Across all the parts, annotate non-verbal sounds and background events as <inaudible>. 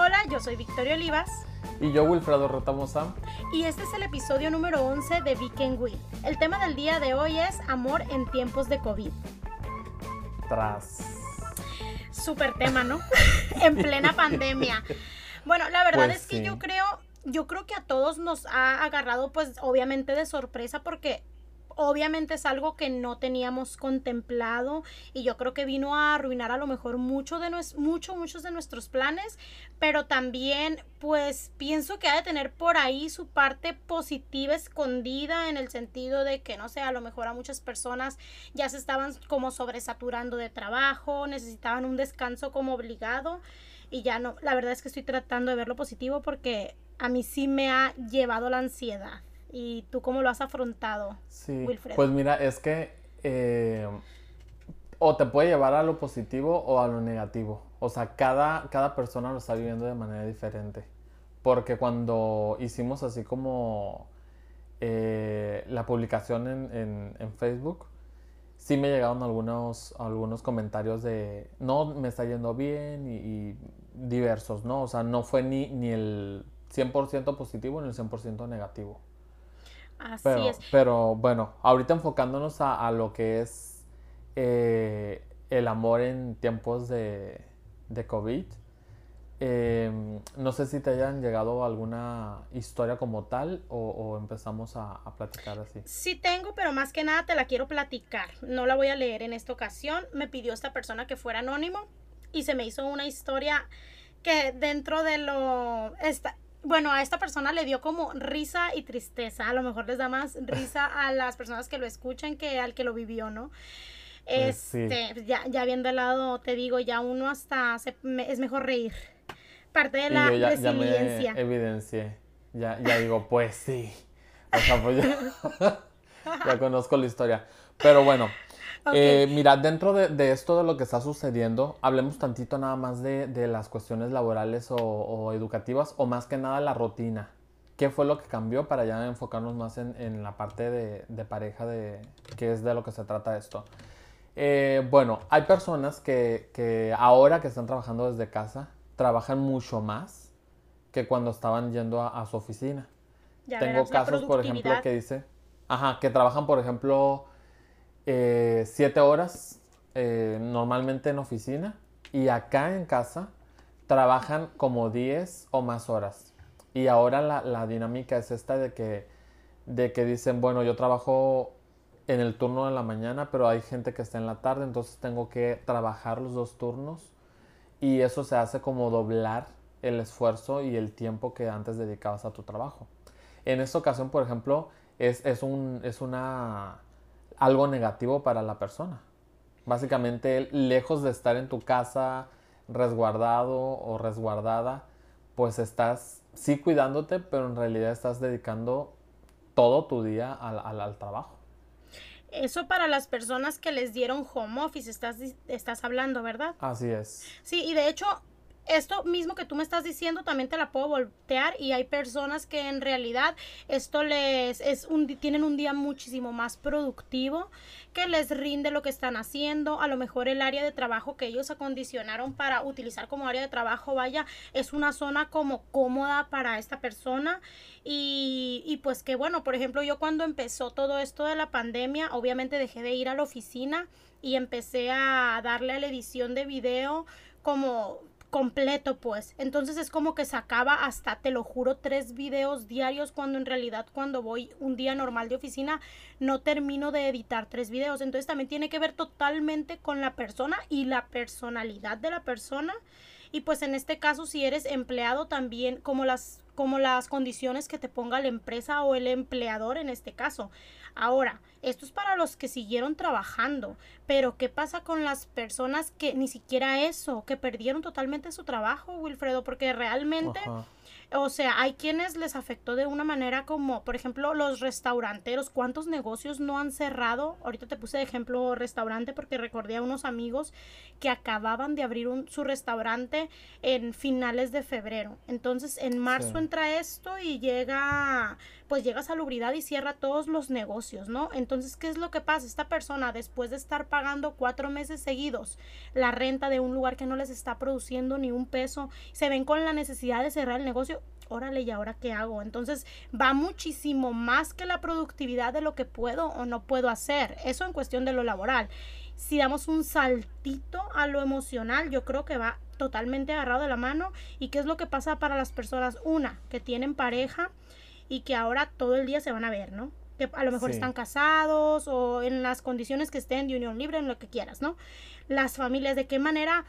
Hola, yo soy Victoria Olivas. Y yo, Wilfredo Rotamosa. Y este es el episodio número 11 de Weekend Will. El tema del día de hoy es amor en tiempos de COVID. Tras. Super tema, ¿no? <laughs> en plena pandemia. Bueno, la verdad Pues es que sí. yo creo, yo creo que a todos nos ha agarrado, pues, obviamente de sorpresa, porque obviamente es algo que no teníamos contemplado y yo creo que vino a arruinar a lo mejor mucho de nues- mucho, muchos de nuestros planes, pero también pues pienso que ha de tener por ahí su parte positiva escondida en el sentido de que no sé, a lo mejor a muchas personas ya se estaban como sobresaturando de trabajo, necesitaban un descanso como obligado y ya no, la verdad es que estoy tratando de ver lo positivo porque a mí sí me ha llevado la ansiedad. ¿Y tú cómo lo has afrontado? Sí. Wilfredo. Pues mira, es que eh, o te puede llevar a lo positivo o a lo negativo. O sea, cada, cada persona lo está viviendo de manera diferente. Porque cuando hicimos así como eh, la publicación en, en- en Facebook, sí me llegaron algunos, algunos comentarios de no me está yendo bien y, y diversos, ¿no? O sea, no fue ni, ni el 100% positivo ni el 100% negativo. Así Pero, es. pero bueno, ahorita enfocándonos a, a lo que es eh, el amor en tiempos de, de COVID, eh, no sé si te hayan llegado alguna historia como tal o, o empezamos a, a platicar así. Sí tengo, pero más que nada te la quiero platicar. No la voy a leer en esta ocasión. Me pidió esta persona que fuera anónimo y se me hizo una historia que dentro de lo... Esta, bueno, a esta persona le dio como risa y tristeza. A lo mejor les da más <laughs> risa a las personas que lo escuchan que al que lo vivió, ¿no? Pues sí. Este, ya, ya viendo el lado, te digo, ya uno hasta se- me- es mejor reír. Parte de Y la yo ya, ya me resiliencia. evidencié, ya, ya digo, pues sí. O sea, pues ya, <laughs> <laughs> ya conozco la historia. Pero bueno, Ok. Eh, mira, dentro de, de esto de lo que está sucediendo, hablemos tantito nada más de, de las cuestiones laborales o, o educativas, o más que nada la rutina. ¿Qué fue lo que cambió para ya enfocarnos más en, en la parte de, de pareja, de que es de lo que se trata esto? Eh, bueno, hay personas que, que ahora que están trabajando desde casa, trabajan mucho más que cuando estaban yendo a, a su oficina. Ya Tengo verás, casos, por ejemplo, que dice, ajá, que trabajan, por ejemplo, eh, siete horas eh, normalmente en oficina y acá en casa trabajan como 10 o más horas. Y ahora la, la dinámica es esta de que, de que dicen, bueno, yo trabajo en el turno de la mañana, pero hay gente que está en la tarde, entonces tengo que trabajar los dos turnos y eso se hace como doblar el esfuerzo y el tiempo que antes dedicabas a tu trabajo. En esta ocasión, por ejemplo, es, es, un, es una, algo negativo para la persona. Básicamente, lejos de estar en tu casa resguardado o resguardada, pues estás sí cuidándote, pero en realidad estás dedicando todo tu día al, al- al trabajo. Eso para las personas que les dieron home office, estás, estás hablando, ¿verdad? Así es. Sí, y de hecho, esto mismo que tú me estás diciendo también te la puedo voltear y hay personas que en realidad esto les es un tienen un día muchísimo más productivo que les rinde lo que están haciendo, a lo mejor el área de trabajo que ellos acondicionaron para utilizar como área de trabajo, vaya, es una zona como cómoda para esta persona y pues que bueno, por ejemplo, yo cuando empezó todo esto de la pandemia, obviamente dejé de ir a la oficina y empecé a darle a la edición de video como completo pues. Entonces es como que sacaba hasta te lo juro tres videos diarios cuando en realidad cuando voy un día normal de oficina no termino de editar tres videos. Entonces también tiene que ver totalmente con la persona y la personalidad de la persona. Y pues en este caso si eres empleado también como las como las condiciones que te ponga la empresa o el empleador en este caso. Ahora, esto es para los que siguieron trabajando, pero ¿qué pasa con las personas que ni siquiera eso, que perdieron totalmente su trabajo, Wilfredo? Porque realmente Ajá. o sea, hay quienes les afectó de una manera como, por ejemplo, los restauranteros. ¿Cuántos negocios no han cerrado? Ahorita te puse de ejemplo restaurante porque recordé a unos amigos que acababan de abrir un, su restaurante en finales de febrero. Entonces, en marzo Sí. entra esto y llega, pues llega salubridad y cierra todos los negocios, ¿no? Entonces, ¿qué es lo que pasa? Esta persona, después de estar pagando cuatro meses seguidos la renta de un lugar que no les está produciendo ni un peso, se ven con la necesidad de cerrar el negocio, órale, ¿y ahora qué hago? Entonces va muchísimo más que la productividad de lo que puedo o no puedo hacer. Eso en cuestión de lo laboral. Si damos un saltito a lo emocional, yo creo que va totalmente agarrado de la mano. ¿Y qué es lo que pasa para las personas? Una, que tienen pareja y que ahora todo el día se van a ver, ¿no? Que a lo mejor están casados o en las condiciones que estén de unión libre, en lo que quieras, ¿no? Las familias, ¿de qué manera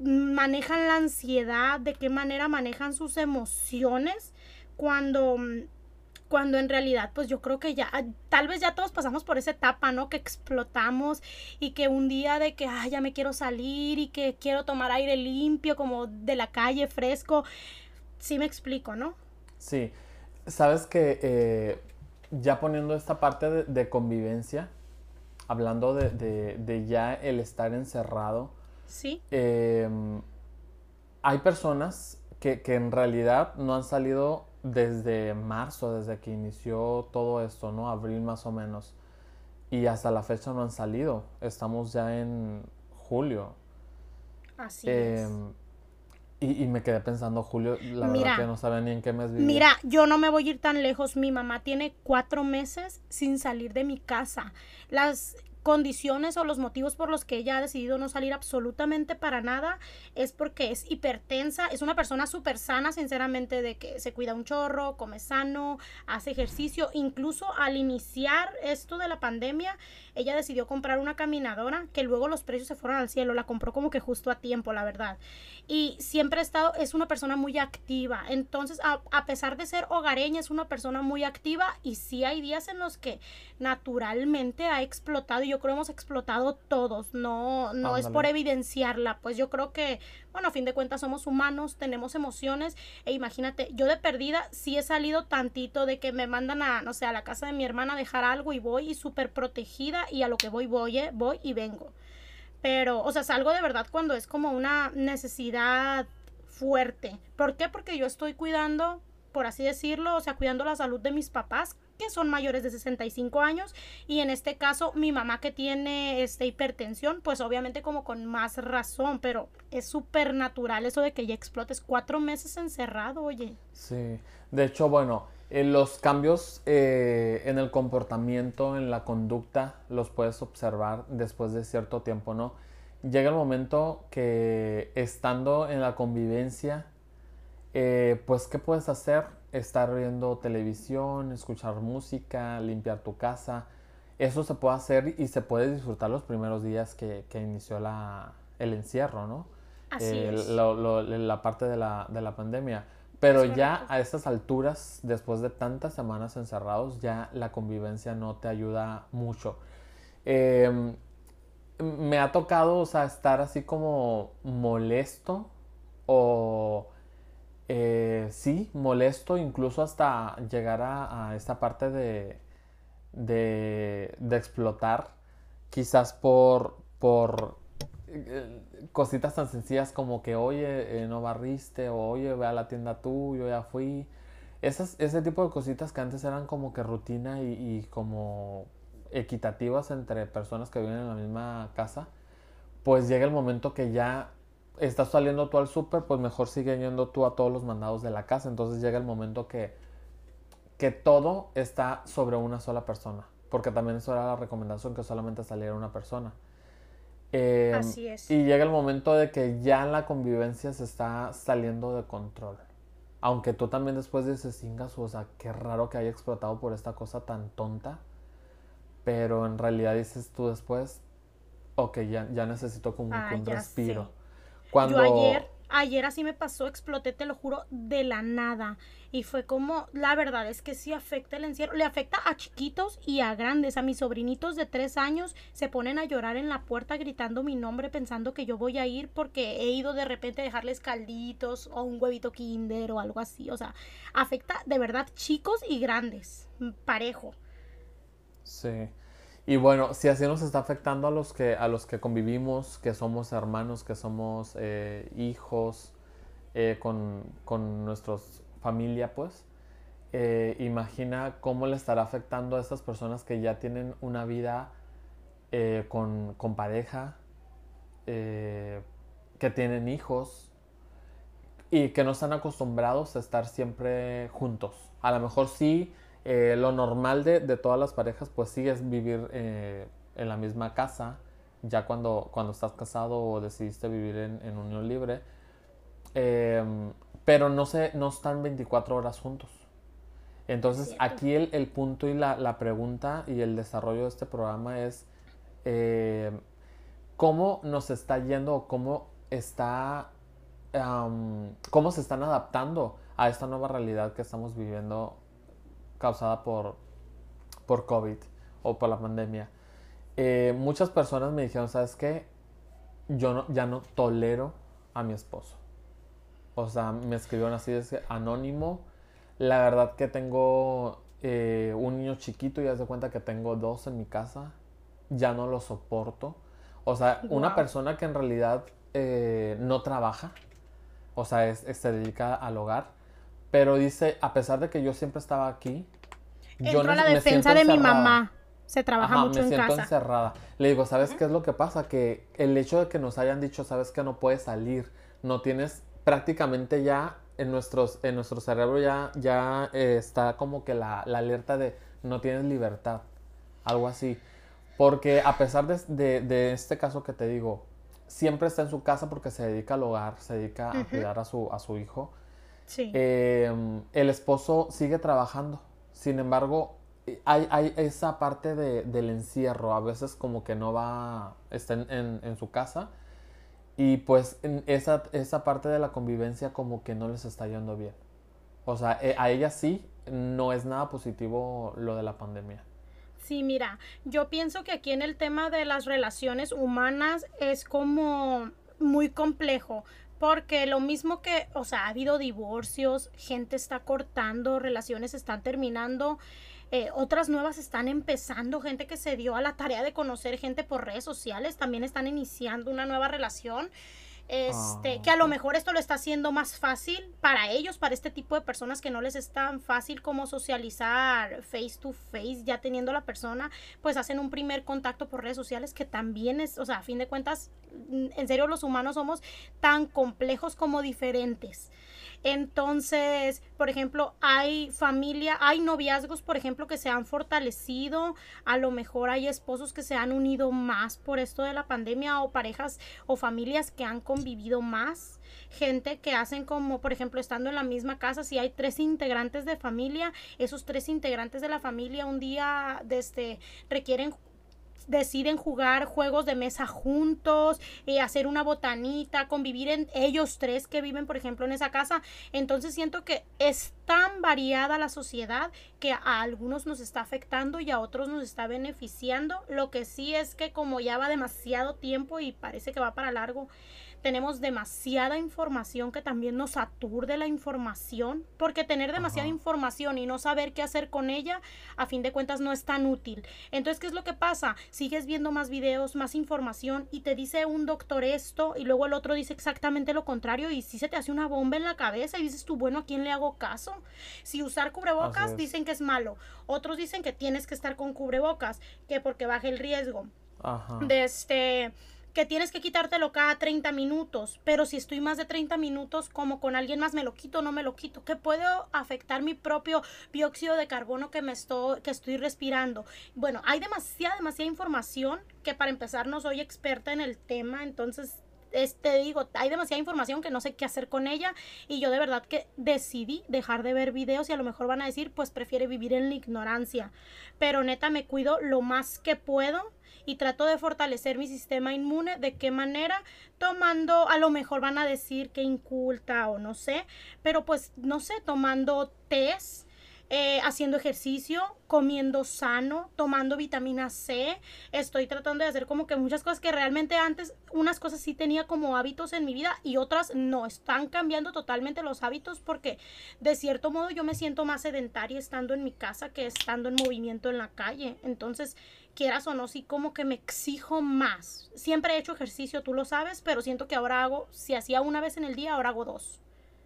manejan la ansiedad, de qué manera manejan sus emociones cuando cuando en realidad pues yo creo que ya tal vez ya todos pasamos por esa etapa, ¿no? Que explotamos y que un día de que ya me quiero salir y que quiero tomar aire limpio como de la calle fresco. Sí me explico, ¿no? Sí. Sabes que eh, ya poniendo esta parte de, convivencia, hablando de, ya el estar encerrado, Sí. Em, hay personas que, en realidad no han salido desde marzo, desde que inició todo esto, ¿no? Abril más o menos. Y hasta la fecha no han salido. Estamos ya en julio. Así es. Y, me quedé pensando, Julio, la verdad que no sabía ni en qué mes vivía. Mira, yo no me voy a ir tan lejos. Mi mamá tiene cuatro meses sin salir de mi casa. Las condiciones o los motivos por los que ella ha decidido no salir absolutamente para nada es porque es hipertensa, es una persona súper sana, sinceramente, de que se cuida un chorro, come sano, hace ejercicio, incluso al iniciar esto de la pandemia, ella decidió comprar una caminadora que luego los precios se fueron al cielo, la compró como que justo a tiempo, la verdad. Y siempre ha estado, es una persona muy activa, entonces a, a pesar de ser hogareña, es una persona muy activa y sí hay días en los que naturalmente ha explotado y yo creo hemos explotado todos, no, no es por evidenciarla, pues yo creo que, bueno, a fin de cuentas somos humanos, tenemos emociones, e imagínate, yo de perdida sí he salido tantito de que me mandan a, no sé, a la casa de mi hermana a dejar algo y voy y súper protegida y a lo que voy, voy, eh, voy y vengo. Pero, o sea, salgo de verdad cuando es como una necesidad fuerte. ¿Por qué? Porque yo estoy cuidando, por así decirlo, o sea, cuidando la salud de mis papás, que son mayores de 65 años y en este caso mi mamá que tiene este hipertensión pues obviamente como con más razón pero es súper natural eso de que ya explotes cuatro meses encerrado oye sí de hecho bueno eh, los cambios eh, en el comportamiento en la conducta los puedes observar después de cierto tiempo no llega el momento que estando en la convivencia eh, pues qué puedes hacer estar viendo televisión, escuchar música, limpiar tu casa. Eso se puede hacer y se puede disfrutar los primeros días que, inició la, el encierro, ¿no? Así es. la parte de la, de la pandemia. Pero ya a estas alturas, después de tantas semanas encerrados, ya la convivencia no te ayuda mucho. Em, me ha tocado, o sea, estar así como molesto o eh, sí, molesto, incluso hasta llegar a, esta parte de, de, explotar, quizás por, por cositas tan sencillas como que, oye, eh, no barriste, o oye, ve a la tienda tú, yo ya fui. Esas, ese tipo de cositas que antes eran como que rutina y, como equitativas entre personas que viven en la misma casa, pues llega el momento que ya estás saliendo tú al súper, pues mejor sigue yendo tú a todos los mandados de la casa. Entonces llega el momento que, que todo está sobre una sola persona. Porque también eso era la recomendación, que solamente saliera una persona. Em, Así es. Y llega el momento de que ya la convivencia se está saliendo de control. Aunque tú también después dices, cingas, o sea, qué raro que haya explotado por esta cosa tan tonta. Pero en realidad dices tú después, ok, ya, ya necesito como ah, un respiro. Yo ayer, ayer así me pasó, exploté, te lo juro, de la nada. Y fue como, la verdad es que sí afecta el encierro. Le afecta a chiquitos y a grandes. A mis sobrinitos de tres años se ponen a llorar en la puerta gritando mi nombre pensando que yo voy a ir porque he ido de repente a dejarles calditos o un huevito kinder o algo así. O sea, afecta de verdad chicos y grandes. Parejo. Sí. Y bueno, si así nos está afectando a los que, a los que convivimos, que somos hermanos, que somos eh, hijos, eh, con, con nuestra familia, pues, eh, imagina cómo le estará afectando a estas personas que ya tienen una vida eh, con, pareja, que tienen hijos y que no están acostumbrados a estar siempre juntos. A lo mejor sí, lo normal de, todas las parejas pues sí es vivir en la misma casa, ya cuando, cuando estás casado o decidiste vivir en, unión libre, pero no, se, no están 24 horas juntos. Entonces, aquí el, punto y la, pregunta y el desarrollo de este programa es eh, cómo nos está yendo o cómo está, cómo se están adaptando a esta nueva realidad que estamos viviendo causada por, por COVID o por la pandemia. Eh, muchas personas me dijeron, ¿sabes qué? Yo no, ya no tolero a mi esposo. O sea, me escribieron así, es anónimo la verdad que tengo eh, un niño chiquito y haz de cuenta que tengo dos en mi casa. Ya no lo soporto. O sea, una persona que en realidad eh, no trabaja, o sea, se dedica al hogar, pero dice, a pesar de que yo siempre estaba aquí, yo no, la defensa de mi mamá. Se trabaja mucho me siento encerrada. Le digo, ¿sabes qué es lo que pasa? Que el hecho de que nos hayan dicho, sabes que no puedes salir, no tienes prácticamente ya en, nuestros, en nuestro cerebro ya, ya eh, está como que la, alerta de no tienes libertad, algo así. Porque a pesar de, este caso que te digo, siempre está en su casa porque se dedica al hogar, se dedica a cuidar a su, a su hijo. Sí. Em, el esposo sigue trabajando. Sin embargo, hay, hay esa parte del encierro. A veces como que no va, está en, en su casa y pues esa, esa parte de la convivencia como que no les está yendo bien. O sea, eh, a ella sí no es nada positivo lo de la pandemia. Sí, mira, yo pienso que aquí en el tema de las relaciones humanas es como muy complejo, porque lo mismo que, o sea, ha habido divorcios, gente está cortando, relaciones están terminando, eh, otras nuevas están empezando, gente que se dio a la tarea de conocer gente por redes sociales, también están iniciando una nueva relación. Este, que a lo ah. mejor esto lo está haciendo más fácil para ellos, para este tipo de personas que no les es tan fácil como socializar face to face, ya teniendo la persona, pues hacen un primer contacto por redes sociales que también es, o sea, a fin de cuentas, en serio los humanos somos tan complejos como diferentes. Entonces, por ejemplo, hay familia, hay noviazgos, por ejemplo, que se han fortalecido, a lo mejor hay esposos que se han unido más por esto de la pandemia o parejas o familias que han convivido más, gente que hacen como, por ejemplo, estando en la misma casa, si hay tres integrantes de familia, esos tres integrantes de la familia un día desde requieren deciden jugar juegos de mesa juntos, y hacer una botanita, convivir en ellos tres que viven, por ejemplo, en esa casa. Entonces siento que es tan variada la sociedad que a algunos nos está afectando y a otros nos está beneficiando. Lo que sí es que como ya va demasiado tiempo y parece que va para largo, tenemos demasiada información que también nos aturde la información, porque tener demasiada información y no saber qué hacer con ella, a fin de cuentas no es tan útil. Entonces, ¿qué es lo que pasa? Sigues viendo más videos, más información y te dice un doctor esto y luego el otro dice exactamente lo contrario y si se te hace una bomba en la cabeza y dices tú, bueno, ¿a quién le hago caso? Si usar cubrebocas dicen que es malo, otros dicen que tienes que estar con cubrebocas, que porque baja el riesgo. De este que tienes que quitártelo cada 30 minutos, pero si estoy más de 30 minutos como con alguien más, me lo quito no me lo quito, que puede afectar mi propio dióxido de carbono que me estoy, que estoy respirando. Bueno, hay demasiada, demasiada información que para empezar no soy experta en el tema, entonces te digo, hay demasiada información que no sé qué hacer con ella y yo de verdad que decidí dejar de ver videos y a lo mejor van a decir, pues prefiere vivir en la ignorancia. Pero neta me cuido lo más que puedo y trato de fortalecer mi sistema inmune. ¿De qué manera? Tomando, a lo mejor van a decir que inculta o no sé, pero pues no sé, tomando test eh, haciendo ejercicio, comiendo sano, tomando vitamina C. Estoy tratando de hacer como que muchas cosas que realmente antes unas cosas sí tenía como hábitos en mi vida y otras no. Están cambiando totalmente los hábitos porque de cierto modo yo me siento más sedentaria estando en mi casa que estando en movimiento en la calle. Entonces, quieras o no, sí como que me exijo más. Siempre he hecho ejercicio, tú lo sabes, pero siento que ahora hago, si hacía una vez en el día, ahora hago dos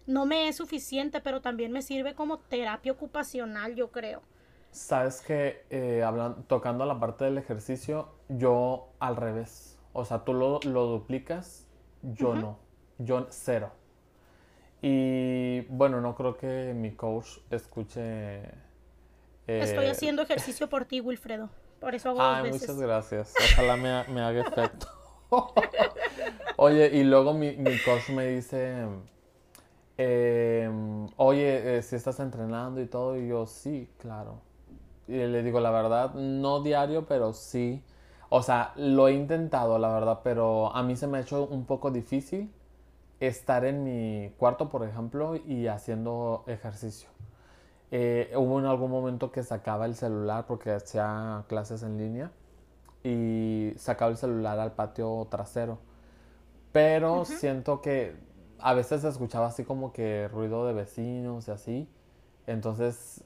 no me es suficiente, pero también me sirve como terapia ocupacional, yo creo. Sabes que eh, tocando la parte del ejercicio, yo al revés. O sea, tú lo, duplicas, yo no. Yo cero. Y bueno, no creo que mi coach escuche. Estoy eh, haciendo ejercicio por ti, Wilfredo. Por eso hago Ay, muchas gracias. Ojalá me, me haga efecto. <laughs> Oye, y luego mi, mi coach me dice, em, oye, eh, si estás entrenando y todo, y yo, sí, claro. Y le digo, la verdad, no diario, pero sí. O sea, lo he intentado, la verdad, pero a mí se me ha hecho un poco difícil estar en mi cuarto, por ejemplo, y haciendo ejercicio. Eh, hubo en algún momento que sacaba el celular porque hacía clases en línea y sacaba el celular al patio trasero. Pero siento que a veces se escuchaba así como que ruido de vecinos y así. Entonces,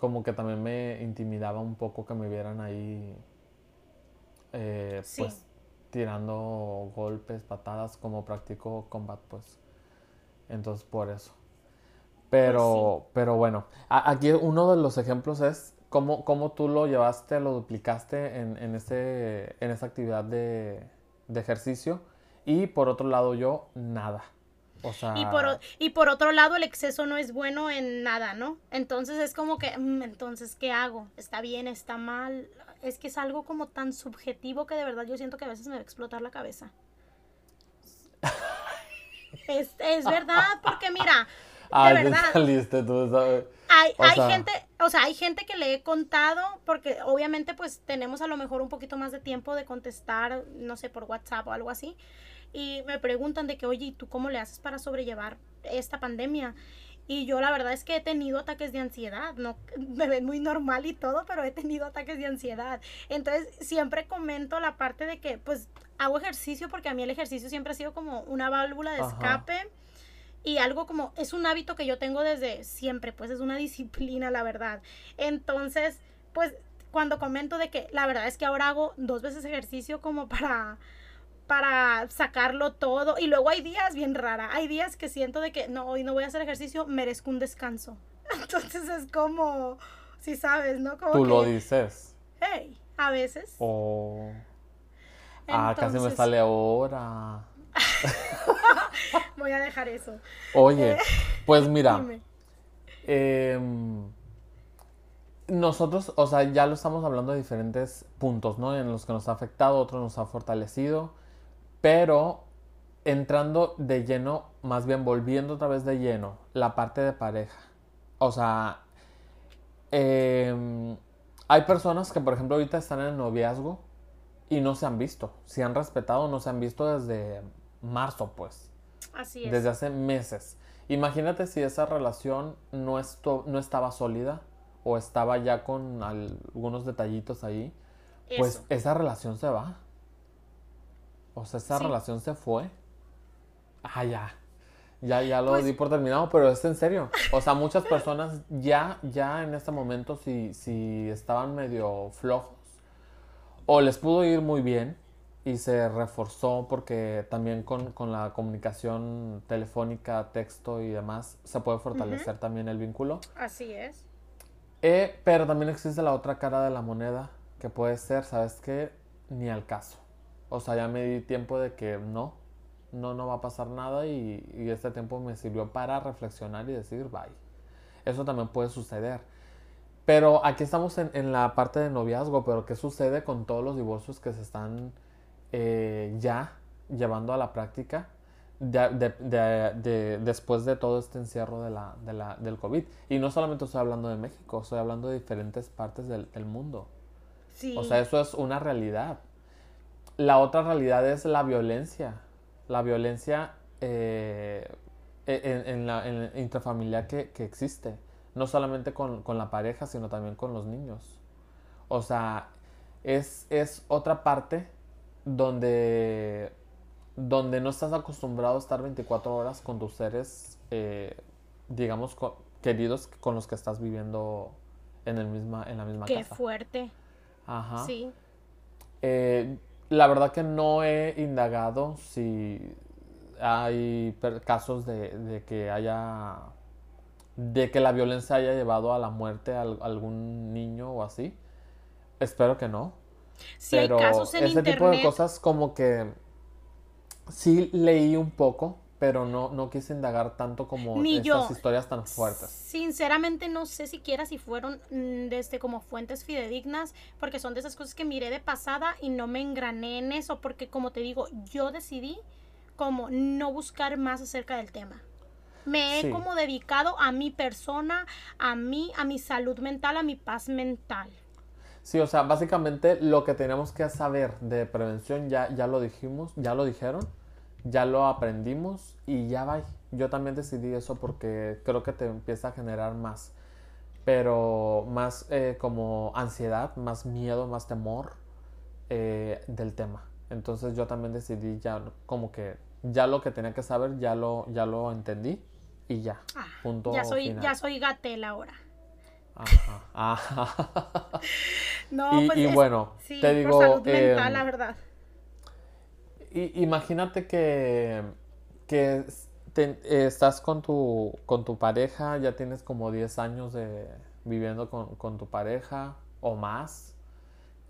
como que también me intimidaba un poco que me vieran ahí, eh, pues, tirando golpes, patadas, como practico combat, pues. Entonces, por eso. Pero, pues pero bueno, aquí uno de los ejemplos es cómo, cómo tú lo llevaste, lo duplicaste en, en, ese, en esa actividad de, de ejercicio. Y por otro lado, yo, nada. O sea... y, por, y por otro lado, el exceso no es bueno en nada, ¿no? Entonces es como que, mm, entonces, ¿qué hago? ¿Está bien? ¿Está mal? Es que es algo como tan subjetivo que de verdad yo siento que a veces me va a explotar la cabeza. <laughs> es, es verdad, porque mira, <laughs> de verdad. Saliste, tú sabes. Hay, hay gente, o sea, hay gente que le he contado, porque obviamente pues tenemos a lo mejor un poquito más de tiempo de contestar, no sé, por WhatsApp o algo así y me preguntan de que, oye, ¿y tú cómo le haces para sobrellevar esta pandemia? Y yo la verdad es que he tenido ataques de ansiedad, no <laughs> me ven muy normal y todo, pero he tenido ataques de ansiedad. Entonces siempre comento la parte de que pues hago ejercicio porque a mí el ejercicio siempre ha sido como una válvula de escape y algo como es un hábito que yo tengo desde siempre, pues es una <laughs> disciplina, la verdad. Entonces, pues cuando comento de que la verdad es que ahora hago dos veces ejercicio como para para sacarlo todo. Y luego hay días bien rara. Hay días que siento de que no, hoy no voy a hacer ejercicio, merezco un descanso. <laughs> Entonces es como, si sabes, ¿no? Como Tú lo dices. Hey, a veces. Oh. Ah, casi me sale ahora. <laughs> voy a dejar eso. Oye, eh, pues mira. Em, nosotros, o sea, ya lo estamos hablando de diferentes puntos, ¿no? En los que nos ha afectado, otros nos ha fortalecido. Pero entrando de lleno, más bien volviendo otra vez de lleno, la parte de pareja. O sea, em, hay personas que, por ejemplo, ahorita están en el noviazgo y no se han visto. Si han respetado, no se han visto desde marzo, pues. Así es. Desde hace meses. Imagínate si esa relación no, no estaba sólida o estaba ya con algunos detallitos ahí. Pues esa relación se va. O sea, esa relación se fue. Ah, ya. Ya, ya lo pues di por terminado, pero es en serio. O sea, muchas personas ya, ya en este momento, si, si estaban medio flojos, o les pudo ir muy bien y se reforzó porque también con, la comunicación telefónica, texto y demás, se puede fortalecer también el vínculo. Así es. Eh, pero también existe la otra cara de la moneda, que puede ser, ¿sabes qué? Ni al caso. O sea, ya me di tiempo de que no, no, no va a pasar nada y, este tiempo me sirvió para reflexionar y decir bye. Eso también puede suceder. Pero aquí estamos en, la parte de noviazgo, pero ¿qué sucede con todos los divorcios que se están eh, ya llevando a la práctica de, después de todo este encierro la, del COVID? Y no solamente estoy hablando de México, estoy hablando de diferentes partes del, del mundo. Sí. O sea, eso es una realidad la otra realidad es la violencia. La violencia eh, e, en, la intrafamiliar que, existe. No solamente con, la pareja, sino también con los niños. O sea, es, es otra parte donde, donde no estás acostumbrado a estar 24 horas con tus seres, eh, digamos, queridos con los que estás viviendo en, el misma, en la misma casa. Qué fuerte. Ajá. Sí. Eh, la verdad que no he indagado si hay casos de, que haya, de que la violencia haya llevado a la muerte a, algún niño o así. Espero que no. Pero hay casos en ese tipo de cosas como que sí leí un poco, pero no, no quise indagar tanto como Ni estas historias tan fuertes. Sinceramente no sé siquiera si fueron desde este, como fuentes fidedignas, porque son de esas cosas que miré de pasada y no me engrané en eso, porque como te digo, yo decidí como no buscar más acerca del tema. Me he como dedicado a mi persona, a mí, a mi salud mental, a mi paz mental. Sí, o sea, básicamente lo que tenemos que saber de prevención ya, ya lo dijimos, ya lo dijeron ya lo aprendimos y ya va. Yo también decidí eso porque creo que te empieza a generar más, pero más eh, como ansiedad, más miedo, más temor eh, del tema. Entonces yo también decidí ya como que ya lo que tenía que saber ya lo, ya lo entendí y ya. Ah, punto ya soy, ya soy Gatel ahora. Ajá, <laughs> no, y, pues y bueno, te digo. salud mental, em, la verdad imagínate que, que estás con tu, con tu pareja, ya tienes como 10 años de viviendo con, tu pareja o más,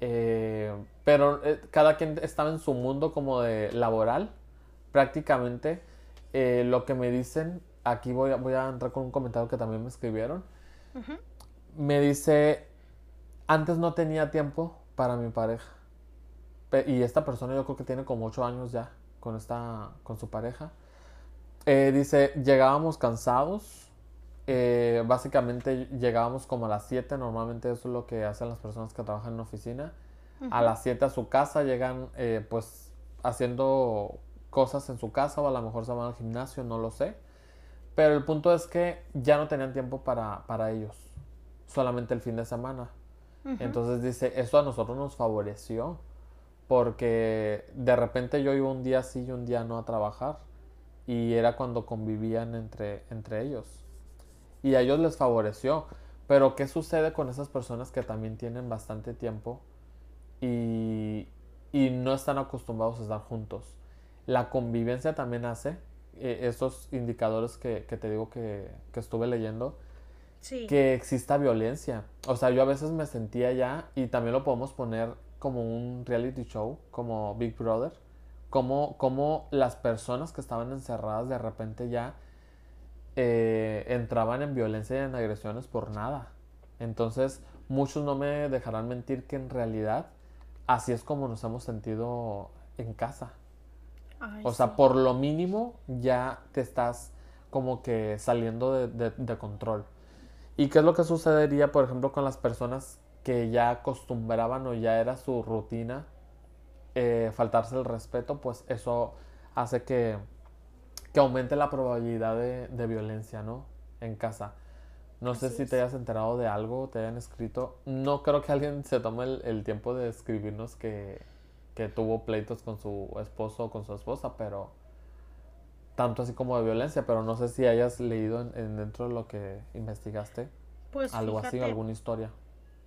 eh, pero eh, cada quien estaba en su mundo como de laboral, prácticamente. Eh, lo que me dicen, aquí voy a, voy a entrar con un comentario que también me escribieron. Me dice, antes no tenía tiempo para mi pareja y esta persona yo creo que tiene como 8 años ya con, esta, con su pareja. Eh, dice, llegábamos cansados. Eh, básicamente llegábamos como a las 7. Normalmente eso es lo que hacen las personas que trabajan en oficina. A las 7 a su casa llegan eh, pues haciendo cosas en su casa o a lo mejor se van al gimnasio, no lo sé. Pero el punto es que ya no tenían tiempo para, para ellos. Solamente el fin de semana. Entonces dice, eso a nosotros nos favoreció porque de repente yo iba un día sí y un día no a trabajar y era cuando convivían entre, entre ellos. Y a ellos les favoreció. Pero ¿qué sucede con esas personas que también tienen bastante tiempo y, y no están acostumbrados a estar juntos? La convivencia también hace, eh, esos indicadores que, que te digo que, que estuve leyendo, que exista violencia. O sea, yo a veces me sentía ya, y también lo podemos poner como un reality show, como Big Brother, como, como las personas que estaban encerradas de repente ya eh, entraban en violencia y en agresiones por nada. Entonces, muchos no me dejarán mentir que en realidad así es como nos hemos sentido en casa. o sea, por lo mínimo ya te estás como que saliendo de, de, control. ¿Y qué es lo que sucedería, por ejemplo, con las personas que ya acostumbraban o ya era su rutina eh, faltarse el respeto, pues eso hace que, que aumente la probabilidad de, violencia, ¿no? En casa. No sé si te hayas enterado de algo, te hayan escrito. No creo que alguien se tome el, tiempo de escribirnos que, que, tuvo pleitos con su esposo o con su esposa, pero tanto así como de violencia, pero no sé si hayas leído en, dentro de lo que investigaste pues algo así, alguna historia.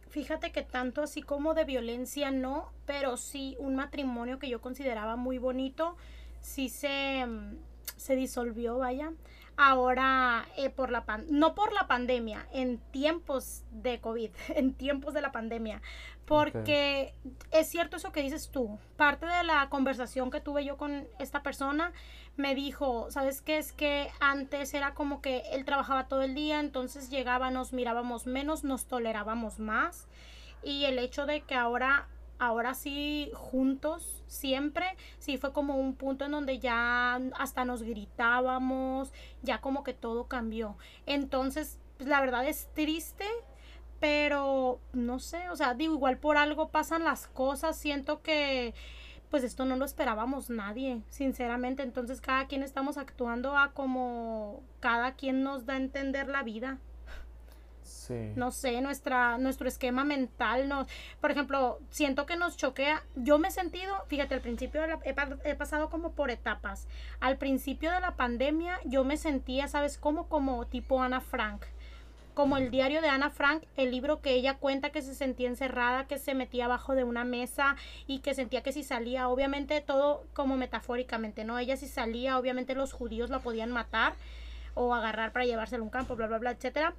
Fíjate que tanto así como de violencia no, pero sí un matrimonio que yo consideraba muy bonito, sí se, mm, se disolvió, vaya. Ahora, eh, por la no por la pandemia, en tiempos de COVID, <laughs> en tiempos de la pandemia, porque es cierto eso que dices tú. Parte de la conversación que tuve yo con esta persona me dijo, ¿sabes qué? Es que antes era como que él trabajaba todo el día, entonces llegaba, nos mirábamos menos, nos tolerábamos más. Y el hecho de que ahora, ahora sí, juntos, siempre, sí fue como un punto en donde ya hasta nos gritábamos, ya como que todo cambió. Entonces, pues, la verdad es triste pero no sé, o sea, digo, igual por algo pasan las cosas, siento que pues esto no lo esperábamos nadie, sinceramente, entonces cada quien estamos actuando a como cada quien nos da a entender la vida. Sí. No sé, nuestra, nuestro esquema mental, no, por ejemplo, siento que nos choquea. Yo me he sentido, fíjate, al principio he, he, pasado como por etapas. Al principio de la pandemia yo me sentía, ¿sabes cómo? Como tipo Ana Frank como el diario de Ana Frank, el libro que ella cuenta que se sentía encerrada, que se metía abajo de una mesa y que sentía que si salía, obviamente todo como metafóricamente, ¿no? Ella si salía, obviamente los judíos la podían matar o agarrar para llevárselo a un campo, bla, bla, bla, etcétera.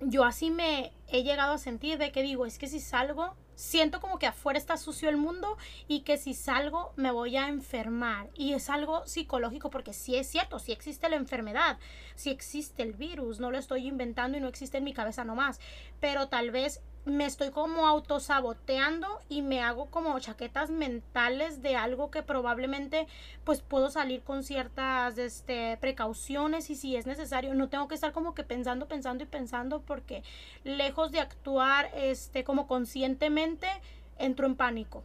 Yo así me he llegado a sentir de que digo, es que si salgo, siento como que afuera está sucio el mundo y que si salgo me voy a enfermar. Y es algo psicológico porque sí es cierto, sí existe la enfermedad, sí existe el virus, no lo estoy inventando y no existe en mi cabeza nomás. Pero tal vez me estoy como autosaboteando y me hago como chaquetas mentales de algo que probablemente pues puedo salir con ciertas este, precauciones y si es necesario. No tengo que estar como que pensando, pensando y pensando porque lejos de actuar este como conscientemente entro en pánico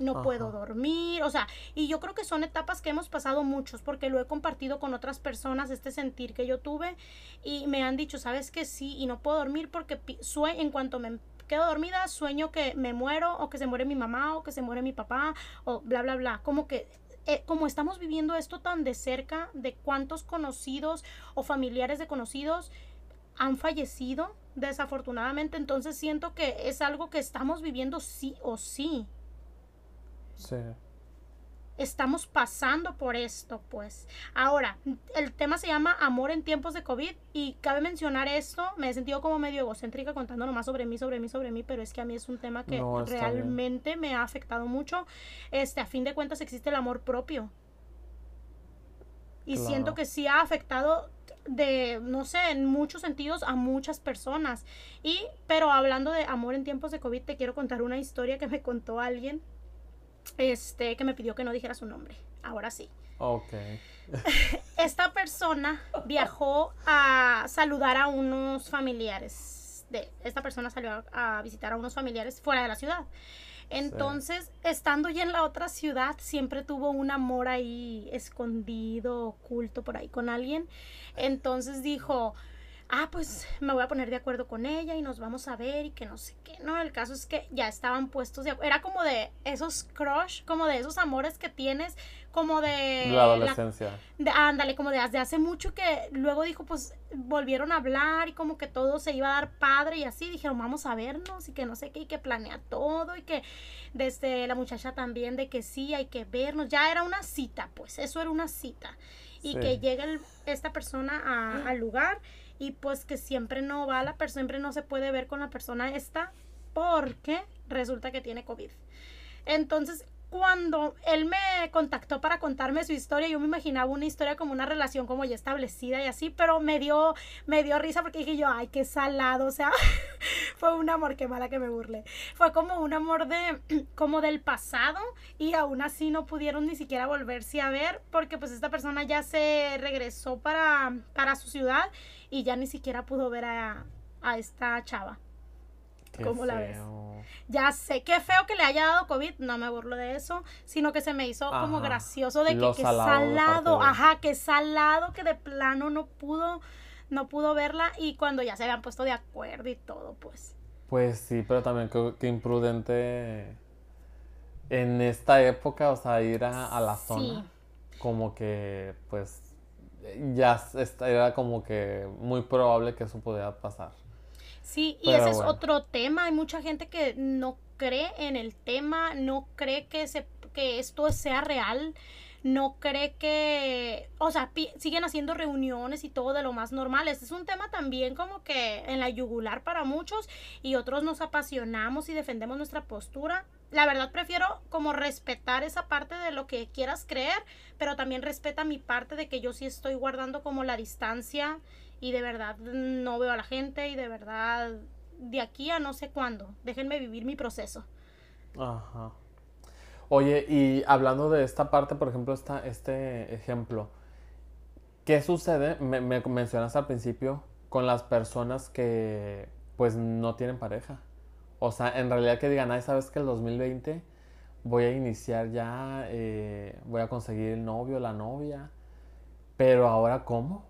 no puedo dormir, o sea, y yo creo que son etapas que hemos pasado muchos, porque lo he compartido con otras personas, este sentir que yo tuve, y me han dicho, sabes que sí, y no puedo dormir porque sueño, en cuanto me quedo dormida, sueño que me muero, o que se muere mi mamá, o que se muere mi papá, o bla, bla, bla, como que eh, como estamos viviendo esto tan de cerca, de cuántos conocidos o familiares de conocidos han fallecido, desafortunadamente, entonces siento que es algo que estamos viviendo sí o sí. Sí. Estamos pasando por esto, pues. Ahora, el tema se llama Amor en tiempos de COVID y cabe mencionar esto, me he sentido como medio egocéntrica contando nomás sobre mí, sobre mí, sobre mí, pero es que a mí es un tema que realmente me ha afectado mucho. Este, a fin de cuentas existe el amor propio. Y siento que sí ha afectado de, no sé, en muchos sentidos a muchas personas. Y, pero hablando de amor en tiempos de COVID, te quiero contar una historia que me contó alguien este, que me pidió que no dijera su nombre. Ahora sí. Ok. <laughs> Esta persona viajó a saludar a unos familiares. De, esta persona salió a, visitar a unos familiares fuera de la ciudad. Entonces, estando ya en la otra ciudad, siempre tuvo un amor ahí escondido, oculto por ahí con alguien. Entonces dijo, ah, pues me voy a poner de acuerdo con ella y nos vamos a ver y que no sé qué, ¿no? El caso es que ya estaban puestos de Era como de esos crush, como de esos amores que tienes, como de... La adolescencia. de, ándale, como de, hace mucho que luego dijo, pues volvieron a hablar y como que todo se iba a dar padre y así. Dijeron, vamos a vernos y que no sé qué, y que planea todo y que desde la muchacha también de que sí, hay que vernos. Ya era una cita, pues, eso era una cita. Y que llega esta persona al lugar y pues que siempre no va la persona, siempre no se puede ver con la persona esta porque resulta que tiene COVID. Entonces, cuando él me contactó para contarme su historia, yo me imaginaba una historia como una relación como ya establecida y así, pero me dio, me dio risa porque dije yo, ay, qué salado, o sea, <laughs> fue un amor, qué mala que me burle. Fue como un amor de, <clears throat> como del pasado y aún así no pudieron ni siquiera volverse a ver porque pues esta persona ya se regresó para, para su ciudad y ya ni siquiera pudo ver a, esta chava. ¿Cómo la ves? Ya sé, qué feo que le haya dado COVID, no me burlo de eso, sino que se me hizo como gracioso de que, salado, ajá, que salado, que de plano no pudo, no pudo verla y cuando ya se habían puesto de acuerdo y todo, pues. Pues sí, pero también qué imprudente en esta época, o sea, ir a, la zona. Como que, pues, ya era como que muy probable que eso pudiera pasar. Sí, y ese es otro tema. Hay mucha gente que no cree en el tema, no cree que, se, que esto sea real, no cree que, o sea, siguen haciendo reuniones y todo de lo más normal. Este es un tema también como que en la yugular para muchos y otros nos apasionamos y defendemos nuestra postura la verdad prefiero como respetar esa parte de lo que quieras creer, pero también respeta mi parte de que yo sí estoy guardando como la distancia y de verdad no veo a la gente y de verdad de aquí a no sé cuándo. Déjenme vivir mi proceso. Ajá. Oye, y hablando de esta parte, por ejemplo, esta, este ejemplo, ¿qué sucede? Me, me mencionas al principio con las personas que pues no tienen pareja. O sea, en realidad que digan, ay, sabes que el 2020 voy a iniciar ya, eh, voy a conseguir el novio, la novia, pero ahora ¿cómo?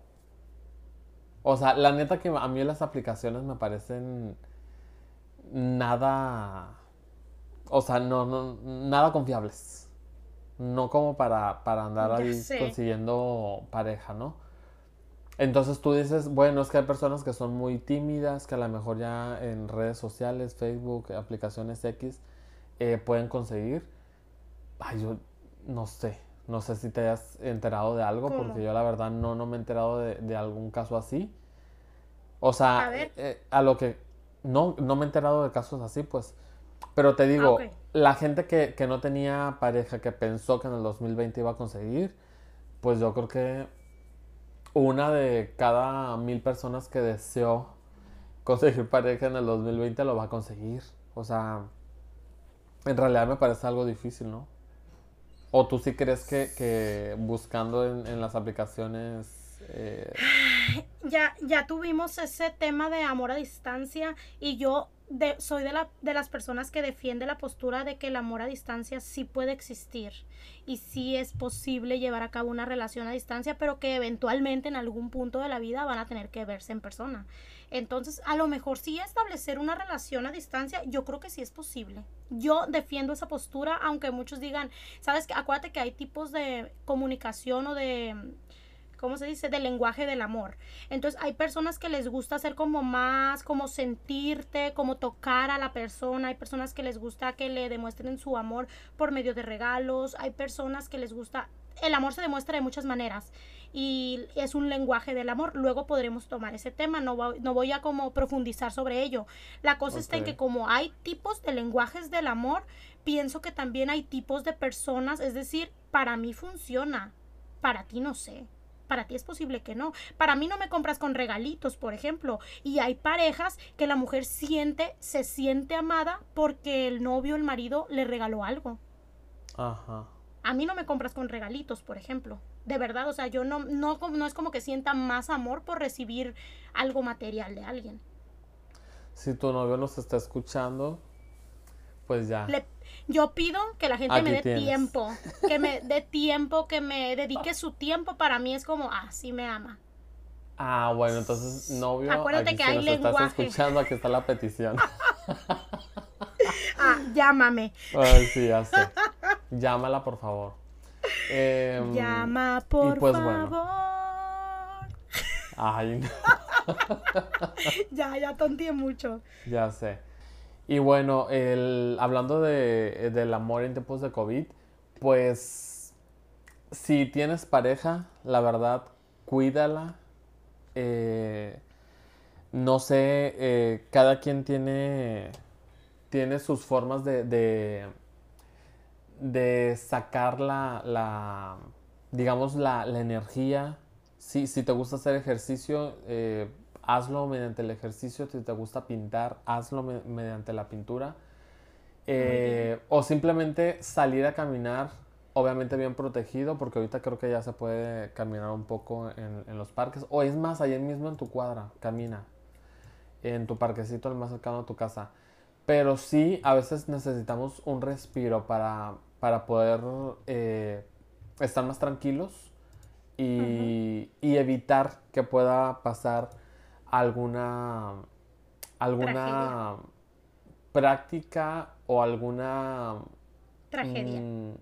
O sea, la neta que a mí las aplicaciones me parecen nada, o sea, no, no nada confiables. No como para, para andar ahí consiguiendo pareja, ¿no? Entonces tú dices, bueno, es que hay personas que son muy tímidas, que a lo mejor ya en redes sociales, Facebook, aplicaciones X, eh, pueden conseguir. Ay, yo no sé, no sé si te hayas enterado de algo, porque yo la verdad no, no me he enterado de, algún caso así. O sea, a, eh, lo que... No, no me he enterado de casos así, pues. Pero te digo, ah, la gente que, que no tenía pareja, que pensó que en el 2020 iba a conseguir, pues yo creo que una de cada mil personas que deseó conseguir pareja en el 2020 lo va a conseguir. O sea, en realidad me parece algo difícil, ¿no? ¿O tú sí crees que, buscando en, las aplicaciones... Eh, ya, ya tuvimos ese tema de amor a distancia y yo soy de, la, de las personas que defiende la postura de que el amor a distancia sí puede existir y sí es posible llevar a cabo una relación a distancia, pero que eventualmente en algún punto de la vida van a tener que verse en persona. Entonces, a lo mejor sí establecer una relación a distancia, yo creo que sí es posible. Yo defiendo esa postura, aunque muchos digan, sabes que acuérdate que hay tipos de comunicación o de ¿cómo se dice? Del lenguaje del amor. Entonces hay personas que les gusta hacer como más, como sentirte, como tocar a la persona. Hay personas que les gusta que le demuestren su amor por medio de regalos. Hay personas que les gusta... El amor se demuestra de muchas maneras y es un lenguaje del amor. Luego podremos tomar ese tema, no, voy, no voy a como profundizar sobre ello. La cosa está en que como hay tipos de lenguajes del amor, pienso que también hay tipos de personas, es decir, para mí funciona, para ti no sé. Para ti es posible que no. Para mí no me compras con regalitos, por ejemplo. Y hay parejas que la mujer siente, se siente amada porque el novio, el marido, le regaló algo. Ajá. A mí no me compras con regalitos, por ejemplo. De verdad, o sea, yo no, no, no es como que sienta más amor por recibir algo material de alguien. Si tu novio nos está escuchando, pues ya. Yo pido que la gente me dé tiempo, que me dé <laughs> tiempo, que me dedique su tiempo. Para mí es como, ah, sí me ama. Ah, bueno, entonces, novio, Acuérdate que hay lenguaje. estás escuchando, aquí está la petición. ah, llámame. Ay, sí, ya sé. Llámala, por favor. Em, Llama, por pues, favor. Ay, <laughs> ya, ya tonteé mucho. Ya sé. Y bueno, el, hablando de, del amor en tiempos de COVID, pues si tienes pareja, la verdad, cuídala. Eh, no sé, eh, cada quien tiene, tiene sus formas de, de, sacar la, digamos, la, energía. Si, si te gusta hacer ejercicio, eh, hazlo mediante el ejercicio, si te gusta pintar, hazlo mediante la pintura. Eh, o simplemente salir a caminar, obviamente bien protegido, porque ahorita creo que ya se puede caminar un poco en, los parques. O es más, ahí mismo en tu cuadra, camina. En tu parquecito, el más cercano a tu casa. Pero sí, a veces necesitamos un respiro para, para poder eh, estar más tranquilos y, y, evitar que pueda pasar alguna, alguna práctica o alguna... Tragedia. Mm,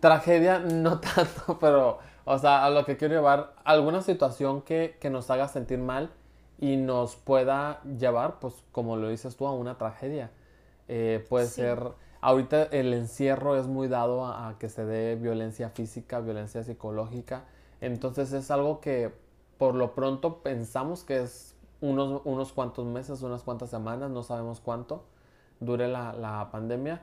tragedia no <laughs> tanto, pero, o sea, a lo que quiero llevar, alguna situación que, nos haga sentir mal y nos pueda llevar, pues como lo dices tú, a una tragedia. Eh, puede ser, ahorita el encierro es muy dado a, que se dé violencia física, violencia psicológica, entonces es algo que por lo pronto pensamos que es unos, unos cuantos meses, unas cuantas semanas, no sabemos cuánto dure la, pandemia,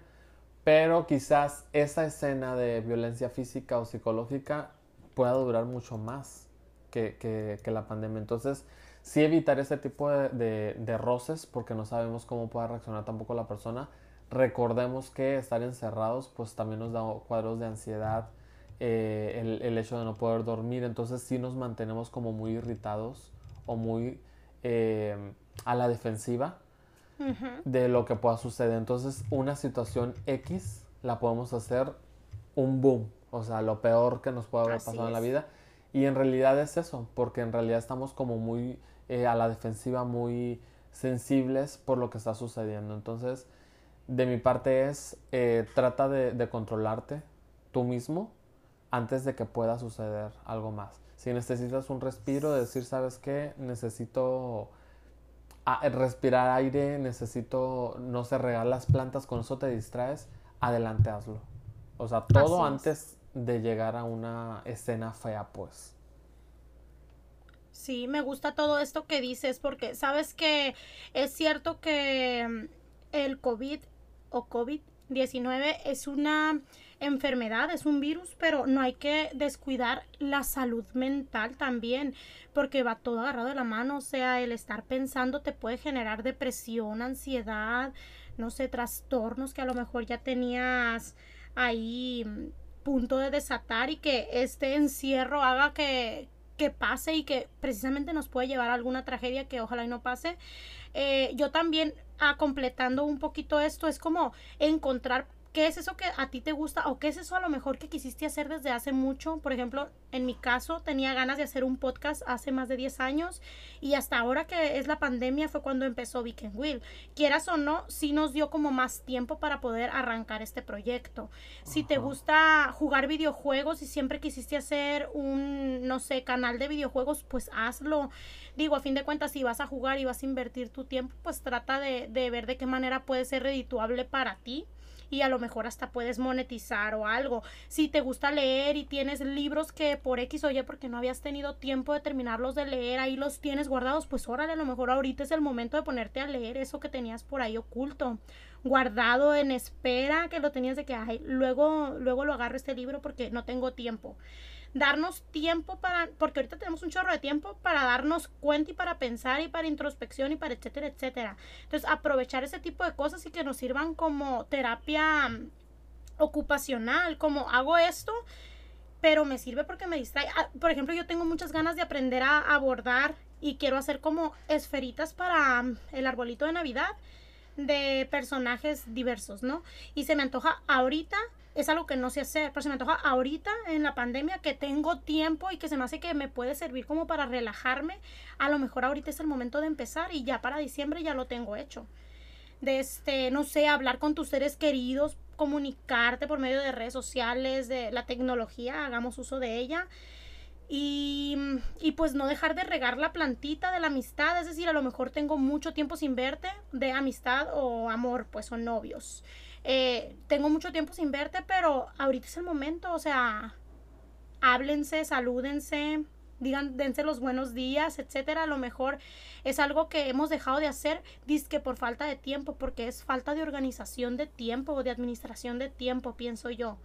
pero quizás esa escena de violencia física o psicológica pueda durar mucho más que, la pandemia. Entonces, sí evitar ese tipo de, de, roces porque no sabemos cómo pueda reaccionar tampoco la persona. Recordemos que estar encerrados pues también nos da cuadros de ansiedad, eh, el, hecho de no poder dormir. Entonces sí nos mantenemos como muy irritados o muy eh, a la defensiva de lo que pueda suceder. Entonces una situación X la podemos hacer un boom, o sea, lo peor que nos puede haber pasado en la vida. Y en realidad es eso, porque en realidad estamos como muy eh, a la defensiva, muy sensibles por lo que está sucediendo. Entonces, de mi parte es, trata de, de controlarte tú mismo antes de que pueda suceder algo más. Si necesitas un respiro, decir, ¿sabes qué? Necesito respirar aire, necesito, no sé, regar las plantas, con eso te distraes, adelante hazlo. O sea, todo antes de llegar a una escena fea, pues. Sí, me gusta todo esto que dices porque sabes que es cierto que mm, el COVID o COVID-19 es una enfermedad, es un virus, pero no hay que descuidar la salud mental también, porque va todo agarrado de la mano, o sea, el estar pensando te puede generar depresión, ansiedad, no sé, trastornos que a lo mejor ya tenías ahí mm, punto de desatar y que este encierro haga que, que pase y que precisamente nos puede llevar a alguna tragedia que ojalá y no pase. Eh, yo también, a ah, completando un poquito esto, es como encontrar ¿Qué es eso que a ti te gusta o qué es eso a lo mejor que quisiste hacer desde hace mucho? Por ejemplo, en mi caso tenía ganas de hacer un podcast hace más de 10 años y hasta ahora que es la pandemia fue cuando empezó Weekend Will. Quieras o no, sí nos dio como más tiempo para poder arrancar este proyecto. Si te gusta jugar videojuegos y siempre quisiste hacer un, no sé, canal de videojuegos, pues hazlo. Digo, a fin de cuentas, si vas a jugar y vas a invertir tu tiempo, pues trata de, de ver de qué manera puede ser redituable para ti y a lo mejor hasta puedes monetizar o algo. Si te gusta leer y tienes libros que por X o Y porque no habías tenido tiempo de terminarlos de leer, ahí los tienes guardados, pues órale, a lo mejor ahorita es el momento de ponerte a leer eso que tenías por ahí oculto, guardado en espera, que lo tenías de que, luego, luego lo agarro este libro porque no tengo tiempo darnos tiempo para, porque ahorita tenemos un chorro de tiempo para darnos cuenta y para pensar y para introspección y para etcétera, etcétera. Entonces, aprovechar ese tipo de cosas y que nos sirvan como terapia mm, ocupacional, como hago esto, pero me sirve porque me distrae. Ah, por ejemplo, yo tengo muchas ganas de aprender a abordar y quiero hacer como esferitas para mm, el arbolito de Navidad de personajes diversos, ¿no? Y se me antoja ahorita es algo que no sé hacer, pero se me antoja ahorita en la pandemia que tengo tiempo y que se me hace que me puede servir como para relajarme, a lo mejor ahorita es el momento de empezar y ya para diciembre ya lo tengo hecho. De este, no sé, hablar con tus seres queridos, comunicarte por medio de redes sociales, de la tecnología, hagamos uso de ella. Y, y, pues no dejar de regar la plantita de la amistad, es decir, a lo mejor tengo mucho tiempo sin verte de amistad o amor, pues son novios. Eh, tengo mucho tiempo sin verte, pero ahorita es el momento, o sea, háblense, salúdense, digan, dense los buenos días, etcétera. A lo mejor es algo que hemos dejado de hacer, que por falta de tiempo, porque es falta de organización de tiempo o de administración de tiempo, pienso yo.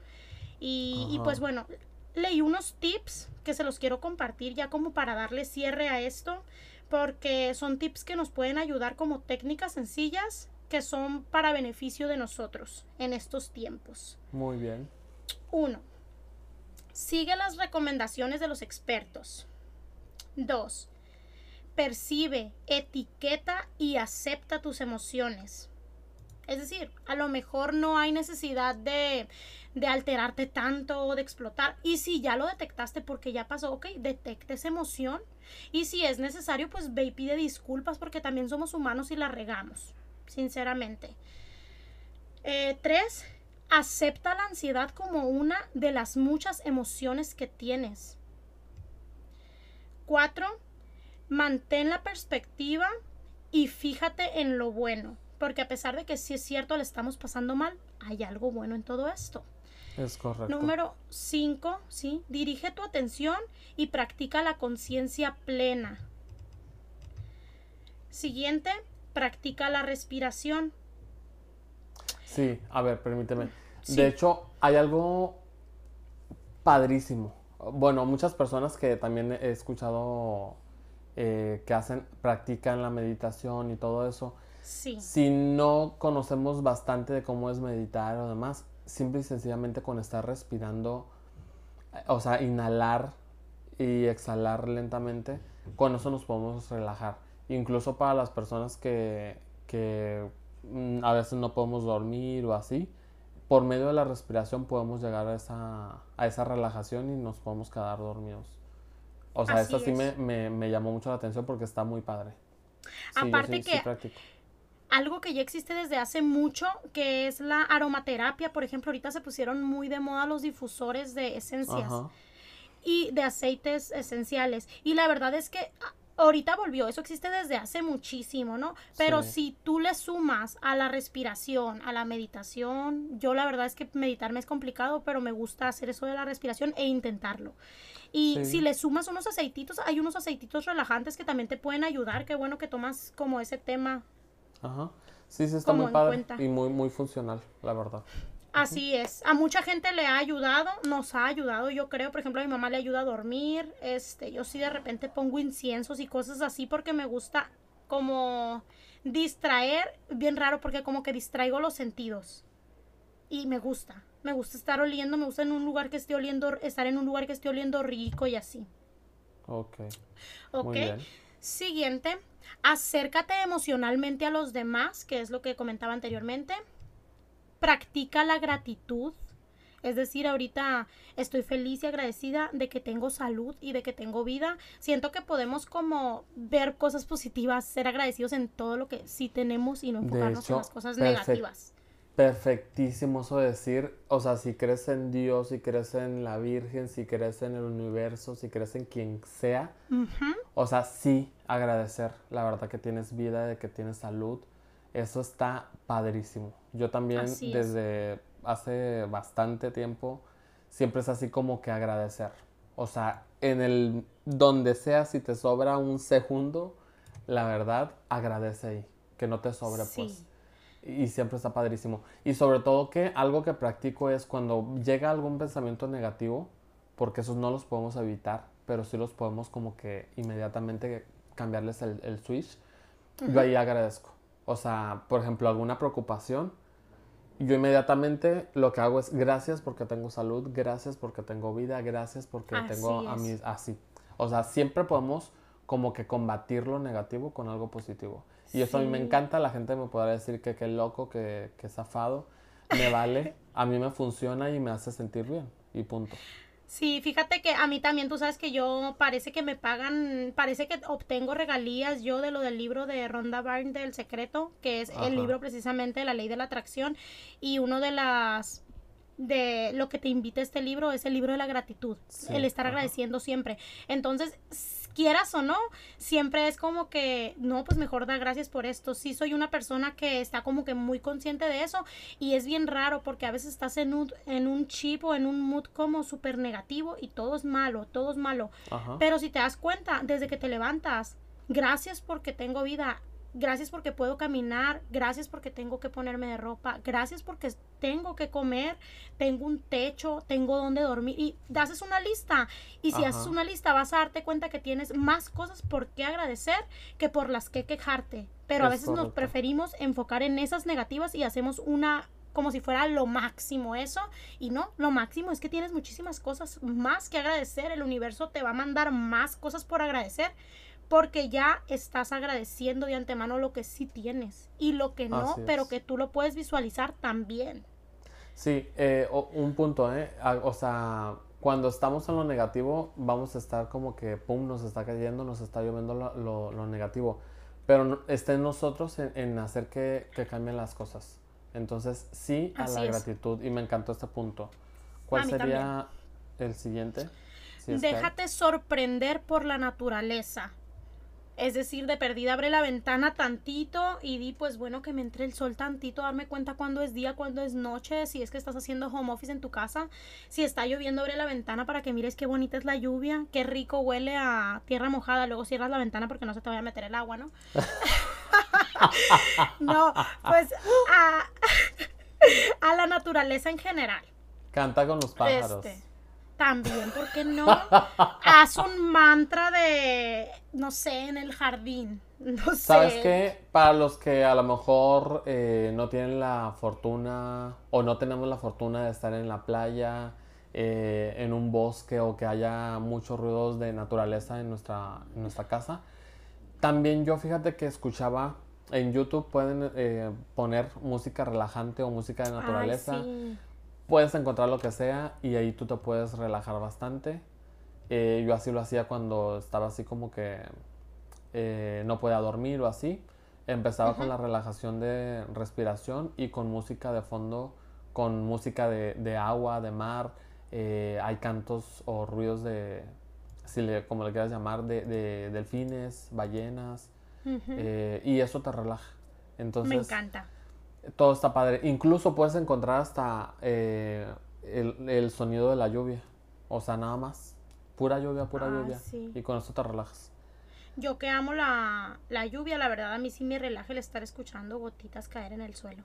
Y, y, pues bueno, leí unos tips que se los quiero compartir ya como para darle cierre a esto, porque son tips que nos pueden ayudar como técnicas sencillas que son para beneficio de nosotros en estos tiempos. Muy bien. Uno, sigue las recomendaciones de los expertos. Dos, percibe, etiqueta y acepta tus emociones. Es decir, a lo mejor no hay necesidad de, de, alterarte tanto o de explotar. Y si ya lo detectaste porque ya pasó, ok, detecta esa emoción. Y si es necesario, pues ve y pide disculpas porque también somos humanos y la regamos sinceramente. Eh, tres, acepta la ansiedad como una de las muchas emociones que tienes. Cuatro, mantén la perspectiva y fíjate en lo bueno, porque a pesar de que sí es cierto le estamos pasando mal, hay algo bueno en todo esto. Es correcto. Número cinco, ¿sí? Dirige tu atención y practica la conciencia plena. Siguiente, practica la respiración. Sí, a ver, permíteme. De hecho, hay algo padrísimo. Bueno, muchas personas que también he escuchado eh, que hacen, practican la meditación y todo eso. Sí. Si no conocemos bastante de cómo es meditar o demás, simple y sencillamente con estar respirando, o sea, inhalar y exhalar lentamente, con eso nos podemos relajar incluso para las personas que, mm, a veces no podemos dormir o así, por medio de la respiración podemos llegar a esa, a esa relajación y nos podemos quedar dormidos. O sea, esto sí me, llamó mucho la atención porque está muy padre. Aparte que algo que ya existe desde hace mucho, que es la aromaterapia, por ejemplo, ahorita se pusieron muy de moda los difusores de esencias. y de aceites esenciales. Y la verdad es que ahorita volvió, eso existe desde hace muchísimo, ¿no? Pero si tú le sumas a la respiración, a la meditación, yo la verdad es que meditarme es complicado, pero me gusta hacer eso de la respiración e intentarlo. Y si le sumas unos aceititos, hay unos aceititos relajantes que también te pueden ayudar, qué bueno que tomas como ese tema. Ajá. Sí, sí, está muy padre y muy, muy funcional, la verdad. Así es. A mucha gente le ha ayudado, nos ha ayudado, yo creo. Por ejemplo, a mi mamá le ayuda a dormir. Este, yo sí de repente pongo inciensos y cosas así porque me gusta como distraer, bien raro porque como que distraigo los sentidos. Y me gusta. Me gusta estar oliendo, me gusta en un lugar que esté oliendo, estar en un lugar que esté oliendo rico y así. Ok. Ok. Siguiente, acércate emocionalmente a los demás, que es lo que comentaba anteriormente practica la gratitud. Es decir, ahorita estoy feliz y agradecida de que tengo salud y de que tengo vida. Siento que podemos como ver cosas positivas, ser agradecidos en todo lo que sí tenemos y no enfocarnos en las cosas negativas. Perfectísimo eso decir, o sea, si crees en Dios, si crees en la Virgen, si crees en el universo, si crees en quien sea, o sea, sí agradecer la verdad que tienes vida, de que tienes salud, eso está padrísimo. Yo también desde hace bastante tiempo siempre es así como que agradecer. O sea, en el donde sea si te sobra un segundo, la verdad, agradece ahí, que no te sobre pues. Y siempre está padrísimo. Y sobre todo que algo que practico es cuando llega algún pensamiento negativo, porque esos no los podemos evitar, pero sí los podemos como que inmediatamente cambiarles el, switch. Yo ahí agradezco. O sea, por ejemplo, alguna preocupación, yo inmediatamente lo que hago es gracias porque tengo salud, gracias porque tengo vida, gracias porque tengo a mis así. O sea, siempre podemos como que combatir lo negativo con algo positivo. Y eso a mí me encanta, la gente me podrá decir que qué loco, que, que zafado, me vale, a mí me funciona y me hace sentir bien y punto. Sí, fíjate que a mí también, tú sabes que yo parece que me pagan, parece que obtengo regalías yo de lo del libro de Ronda Byrne del secreto, que es el libro precisamente de la ley de la atracción y uno de las de lo que te invita este libro es el libro de la gratitud, el estar agradeciendo siempre. Entonces, quieras o no, siempre es como que, no, pues mejor da gracias por esto. Sí soy una persona que está como que muy consciente de eso y es bien raro porque a veces estás en un, en un chip o en un mood como súper negativo y todo es malo, todo es malo. Pero si te das cuenta, desde que te levantas, gracias porque tengo vida, gracias porque puedo caminar, gracias porque tengo que ponerme de ropa, gracias porque tengo que comer, tengo un techo, tengo donde dormir y haces una lista. Y si haces una lista vas a darte cuenta que tienes más cosas por qué agradecer que por las que quejarte, pero a veces nos preferimos enfocar en esas negativas y hacemos una como si fuera lo máximo eso y no, lo máximo es que tienes muchísimas cosas más que agradecer, el universo te va a mandar más cosas por agradecer porque ya estás agradeciendo de antemano lo que sí tienes y lo que no, pero que tú lo puedes visualizar también. Sí, eh, un punto, ¿eh? O sea, cuando estamos en lo negativo, vamos a estar como que, pum, nos está cayendo, nos está lloviendo lo, negativo. Pero está en nosotros en, hacer que, cambien las cosas. Entonces, sí a la gratitud. Y me encantó este punto. ¿Cuál sería el siguiente? Déjate sorprender por la naturaleza. Es decir, de perdida abre la ventana tantito y di, pues bueno, que me entre el sol tantito, darme cuenta cuándo es día, cuándo es noche, si es que estás haciendo home office en tu casa, si está lloviendo, abre la ventana para que mires qué bonita es la lluvia, qué rico huele a tierra mojada, luego cierras la ventana porque no se te vaya a meter el agua, ¿no? <laughs> no, pues a, <laughs> a, la naturaleza en general. Canta con los pájaros. Este, también, ¿por qué no? <laughs> Haz un mantra de, no sé, en el jardín. <laughs> No sé. ¿Sabes qué? Para los que a lo mejor eh, no tienen la fortuna o no tenemos la fortuna de estar en la playa, eh, en un bosque o que haya muchos ruidos de naturaleza en nuestra, en nuestra casa, también yo fíjate que escuchaba en YouTube pueden eh, poner música relajante o música de naturaleza. sí puedes encontrar lo que sea y ahí tú te puedes relajar bastante. Eh, yo así lo hacía cuando estaba así como que eh, no podía dormir o así. Empezaba con la relajación de respiración y con música de fondo, con música de, agua, de mar. eh, hay cantos o ruidos de, si le, como le quieras llamar, de, de delfines, ballenas, eh, y eso te relaja. Entonces, Me encanta. Todo está padre. Incluso puedes encontrar hasta eh, el, el, sonido de la lluvia. O sea, nada más. Pura lluvia, pura Ah, lluvia. sí. Y con eso te relajas. Yo que amo la, la lluvia, la verdad a mí sí me relaja el estar escuchando gotitas caer en el suelo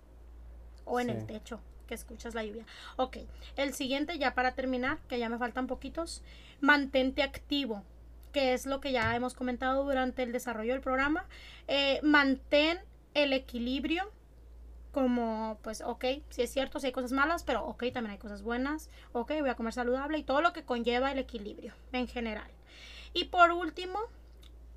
o en Sí. el techo, que escuchas la lluvia. Ok, el siguiente ya para terminar, que ya me faltan poquitos, mantente activo, que es lo que ya hemos comentado durante el desarrollo del programa. Eh, mantén el equilibrio como, pues, ok, sí es cierto, sí hay cosas malas, pero ok, también hay cosas buenas, ok, voy a comer saludable y todo lo que conlleva el equilibrio en general. Y por último,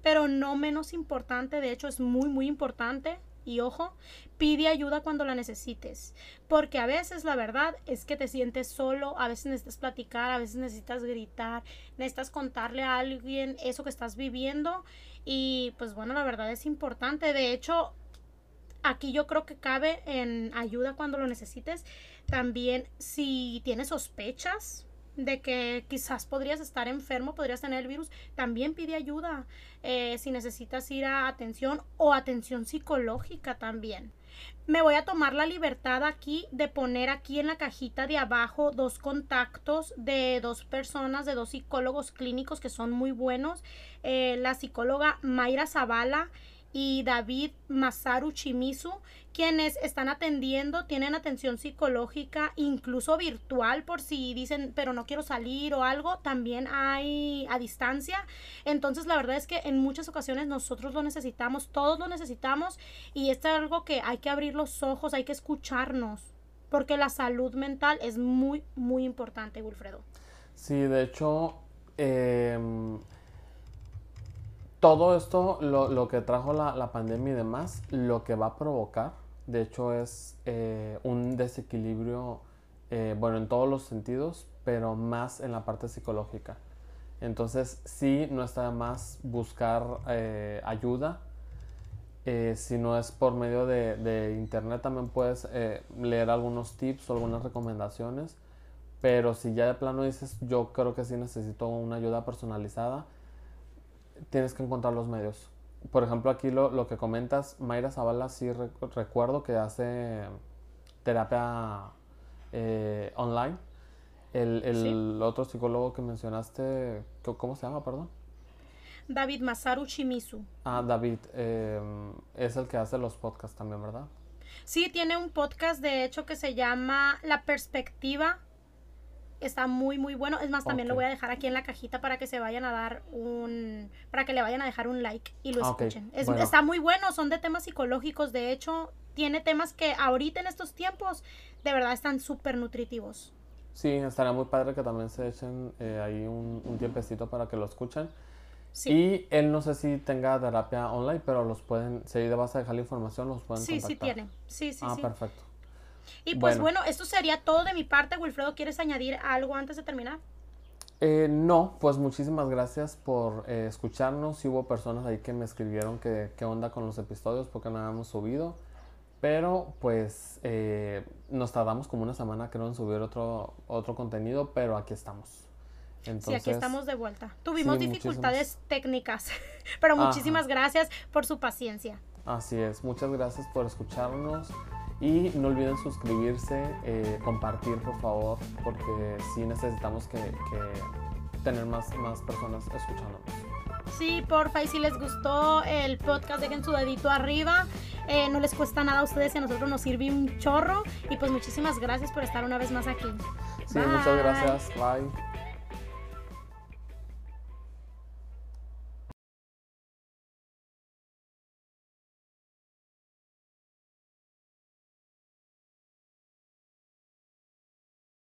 pero no menos importante, de hecho es muy muy importante y ojo, pide ayuda cuando la necesites, porque a veces la verdad es que te sientes solo, a veces necesitas platicar, a veces necesitas gritar, necesitas contarle a alguien eso que estás viviendo. Y pues bueno, la verdad es importante, de hecho aquí yo creo que cabe en ayuda cuando lo necesites, también si tienes sospechas de que quizás podrías estar enfermo, podrías tener el virus, también pide ayuda. Eh, si necesitas ir a atención o atención psicológica también. Me voy a tomar la libertad aquí de poner aquí en la cajita de abajo dos contactos de dos personas, de dos psicólogos clínicos que son muy buenos. Eh, la psicóloga Mayra Zavala y David Masaru Chimizu, quienes están atendiendo, tienen atención psicológica, incluso virtual, por si dicen, pero no quiero salir o algo, también hay a distancia. Entonces, la verdad es que en muchas ocasiones nosotros lo necesitamos, todos lo necesitamos, y esto es algo que hay que abrir los ojos, hay que escucharnos, porque la salud mental es muy, muy importante, Wilfredo. Sí, de hecho, em, todo esto, lo, lo que trajo la, la pandemia y demás, lo que va a provocar, de hecho, es eh, un desequilibrio, eh, bueno, en todos los sentidos, pero más en la parte psicológica. Entonces, sí, no está de más buscar eh, ayuda. Si no es por medio de, de internet, también puedes leer algunos tips o algunas recomendaciones. Pero si ya de plano dices, yo creo que sí necesito una ayuda personalizada, tienes que encontrar los medios. Por ejemplo, aquí lo, lo que comentas, Mayra Zavala, sí re- recuerdo que hace terapia eh, online. El, el otro psicólogo que mencionaste, ¿cómo- ¿cómo se llama, perdón? David Masaru Chimizu. Ah, David, eh, es el que hace los podcasts también, ¿verdad? Sí, tiene un podcast de hecho que se llama La Perspectiva. Está muy muy bueno. Es más, también lo voy a dejar aquí en la cajita para que se vayan a dar un para que le vayan a dejar un like y lo Ah, escuchen. Es- Bueno. Está muy bueno, son de temas psicológicos, de hecho, tiene temas que ahorita en estos tiempos de verdad están súper nutritivos. Sí, estaría muy padre que también se echen eh, ahí un, un tiempecito para que lo escuchen. Sí. Y él no sé si tenga terapia online, pero los pueden, si ahí vas a dejar la información, los pueden Sí, sí tiene. Sí, sí, ah, sí. perfecto. Y pues Bueno. bueno, esto sería todo de mi parte. Wilfredo, ¿quieres añadir algo antes de terminar? Eh, no, pues muchísimas gracias por eh, escucharnos. Sí hubo personas ahí que me escribieron que qué onda con los episodios porque no habíamos subido. Pero pues eh, nos tardamos como una semana creo en subir otro, otro contenido, pero aquí estamos. Sí, Entonces, aquí estamos de vuelta. Tuvimos sí, dificultades técnicas, <laughs> pero Ajá. muchísimas gracias por su paciencia. Así es, muchas gracias por escucharnos y no olviden suscribirse, eh, compartir por favor, porque sí necesitamos que, que tener más, más personas escuchándonos. Sí, porfa, y si les gustó el podcast, dejen su dedito arriba. Eh, no les cuesta nada a ustedes y a nosotros nos sirve un chorro. Y pues muchísimas gracias por estar una vez más aquí. Sí, Bye. muchas gracias, bye.